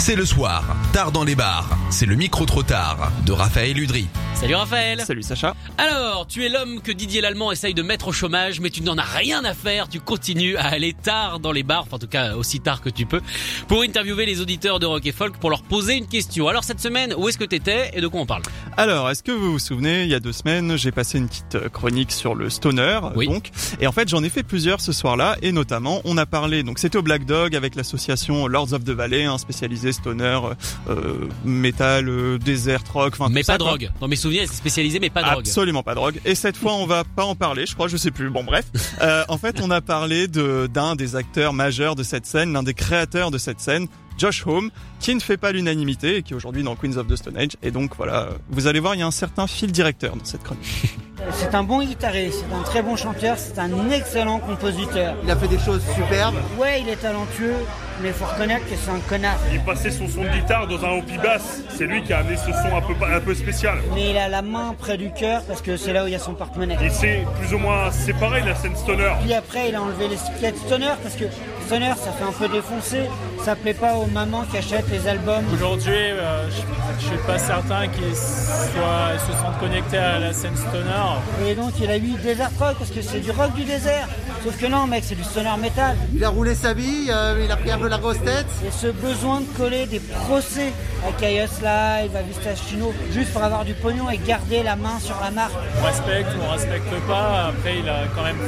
C'est le soir, tard dans les bars. C'est le micro trop tard de Raphaël Udry. Salut Raphaël Salut Sacha. Alors, tu es l'homme que Didier Lallemand essaye de mettre au chômage, mais tu n'en as rien à faire, tu continues à aller tard dans les bars, enfin en tout cas aussi tard que tu peux, pour interviewer les auditeurs de Rock et Folk pour leur poser une question. Alors cette semaine, où est-ce que t'étais et de quoi on parle? Alors, est-ce que vous vous souvenez, il y a deux semaines, j'ai passé une petite euh, chronique sur le stoner, Oui. donc, et en fait, j'en ai fait plusieurs ce soir-là, et notamment, on a parlé, donc c'était au Black Dog avec l'association Lords of the Valley, un spécialisé stoner, euh, metal, euh, desert rock, enfin Mais tout ça, pas quoi. drogue. Dans mes souvenirs, c'est spécialisé, mais pas drogue. Absolument pas drogue. Et cette fois, on va pas en parler, je crois, je sais plus. Bon, bref. Euh, en fait, on a parlé de d'un des acteurs majeurs de cette scène, l'un des créateurs de cette scène, Josh Homme, qui ne fait pas l'unanimité et qui est aujourd'hui dans Queens of the Stone Age. Et donc voilà, vous allez voir, il y a un certain fil directeur dans cette chronique. C'est un bon guitariste, c'est un très bon chanteur, c'est un excellent compositeur. Il a fait des choses superbes. Ouais, il est talentueux, mais il faut reconnaître que c'est un connard. Il passait son son de guitare dans un haut basse. C'est lui qui a amené ce son un peu, un peu spécial. Mais il a la main près du cœur parce que c'est là où il y a son porte-monnaie. Il s'est plus ou moins séparé de la scène stoner. Puis après, il a enlevé l'étiquette Stoner parce que Stoner, ça fait un peu défoncer. Ça plaît pas aux mamans qui achètent les albums. Aujourd'hui, euh, je, je suis pas certain qu'ils soient, se sentent connectés à la scène stoner. Et donc, il a eu Desert Rock parce que c'est du rock du désert. Sauf que non, mec, c'est du Stoner metal. Il a roulé sa vie, euh, il a pris un peu la grosse tête. Et ce besoin de coller des procès à Chaos Live, à Vista Chino, juste pour avoir du pognon et garder la main sur la marque. On respecte ou on respecte pas. Après, il a quand même,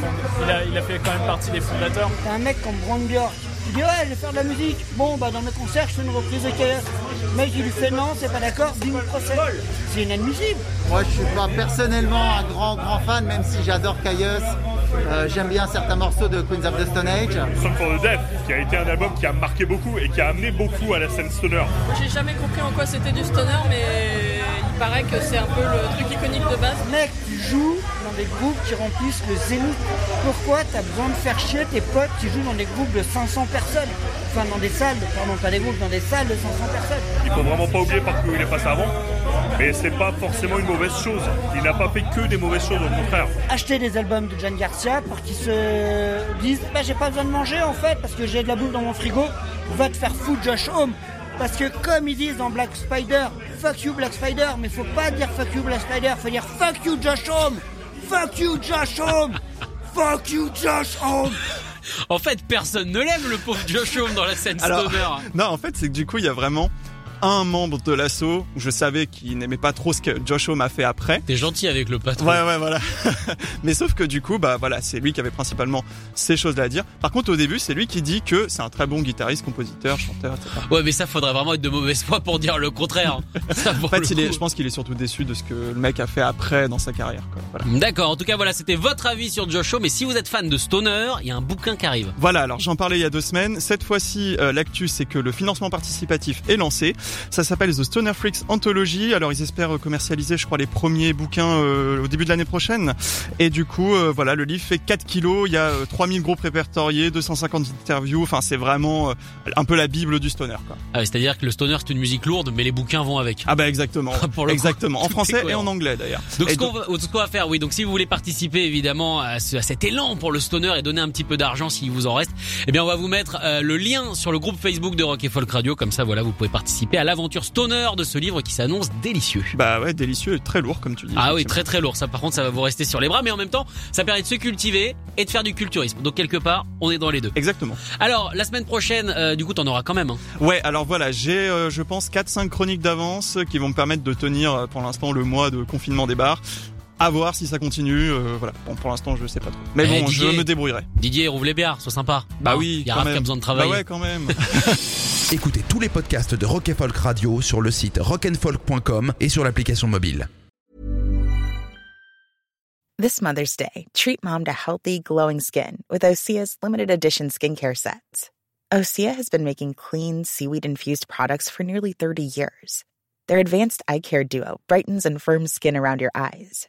il a, il a fait quand même partie des fondateurs. T'as un mec comme Brand Bjork qui dit ouais je vais faire de la musique. Bon bah dans mes concerts je fais une reprise de Chaos. Mec il lui fait non c'est pas d'accord, bim procès. C'est inadmissible. Moi, je suis pas personnellement un grand, grand fan, même si j'adore Caius. Euh, J'aime bien certains morceaux de Queens of the Stone Age. Song for the Deaf, qui a été un album qui a marqué beaucoup et qui a amené beaucoup à la scène stoner. J'ai jamais compris en quoi c'était du stoner, mais il paraît que c'est un peu le truc iconique de base. Mec tu joues dans des groupes qui remplissent le zénith. Pourquoi t'as besoin de faire chier tes potes qui jouent dans des groupes de 500 personnes? Enfin dans des salles, pardon pas des groupes, dans des salles de 500 personnes. Il faut vraiment pas oublier par où il est passé avant. Mais c'est pas forcément une mauvaise chose. Il n'a pas fait que des mauvaises choses, au contraire. acheter des albums de Jan Garcia pour qu'ils se disent bah j'ai pas besoin de manger en fait parce que j'ai de la bouffe dans mon frigo va te faire foutre Josh Home parce que comme ils disent dans Black Spider fuck you Black Spider mais faut pas dire fuck you Black Spider faut dire fuck you Josh Home fuck you Josh Home fuck you Josh Home En fait, personne ne l'aime, le pauvre Josh Homme dans la scène Alors, stoner. non, en fait, c'est que du coup, il y a vraiment un membre de l'assaut où je savais qu'il n'aimait pas trop ce que Josh Homme a fait après. T'es gentil avec le patron. Ouais, ouais, voilà. Mais sauf que du coup, bah voilà, c'est lui qui avait principalement ces choses-là à dire. Par contre, au début, c'est lui qui dit que c'est un très bon guitariste, compositeur, chanteur, etc. Ouais, mais ça faudrait vraiment être de mauvaise foi pour dire le contraire. Ça, En fait, il est, je pense qu'il est surtout déçu de ce que le mec a fait après dans sa carrière. Voilà. D'accord, en tout cas voilà, c'était votre avis sur Josh Homme. Mais si vous êtes fan de Stoner, il y a un bouquin qui arrive. Voilà, alors j'en parlais il y a deux semaines. Cette fois-ci, euh, l'actu, c'est que le financement participatif est lancé. Ça s'appelle The Stoner Freaks Anthology. Alors ils espèrent commercialiser, je crois, les premiers bouquins euh, au début de l'année prochaine. Et du coup, euh, voilà, le livre fait 4 kilos. Il y a euh, 3000 groupes répertoriés, 250 interviews. Enfin, c'est vraiment euh, un peu la bible du stoner. Quoi. Ah C'est-à-dire que le Stoner c'est une musique lourde, mais les bouquins vont avec. Ah bah exactement, Pour le coup, exactement. En français et en anglais d'ailleurs. Donc Et ce qu'on va, ce qu'on va faire, oui. Donc si vous voulez participer évidemment à, ce- à cet élan pour le stoner et donner un petit peu d'argent s'il vous en reste, eh bien on va vous mettre euh, le lien sur le groupe Facebook de Rock et Folk Radio. Comme ça, voilà, vous pouvez participer à l'aventure stoner de ce livre qui s'annonce délicieux. Bah ouais, délicieux et très lourd comme tu dis. Ah oui, très très lourd. Ça, par contre, ça va vous rester sur les bras, mais en même temps, ça permet de se cultiver et de faire du culturisme. Donc quelque part, on est dans les deux. Exactement. Alors la semaine prochaine, euh, du coup, t'en auras quand même. Hein. Ouais, alors voilà, j'ai euh, je pense 4-5 chroniques d'avance qui vont me permettre de tenir euh, pour l'instant le mois de confinement des bars. À voir si ça continue, euh, voilà. Bon, pour l'instant, je sais pas trop. Mais Eh, bon, je Didier. me débrouillerai. Didier, rouvre les bières, sois sympa. Bah oui, il y a quand Raph qui a même. besoin de travailler. Bah ouais, quand même. Écoutez tous les podcasts de Rock and Folk Radio sur le site rockandfolk.com et sur l'application mobile. This Mother's Day, treat mom to healthy, glowing skin with Osea's limited edition skincare sets. Osea has been making clean, seaweed infused products for nearly 30 years. Their advanced eye care duo brightens and firms skin around your eyes,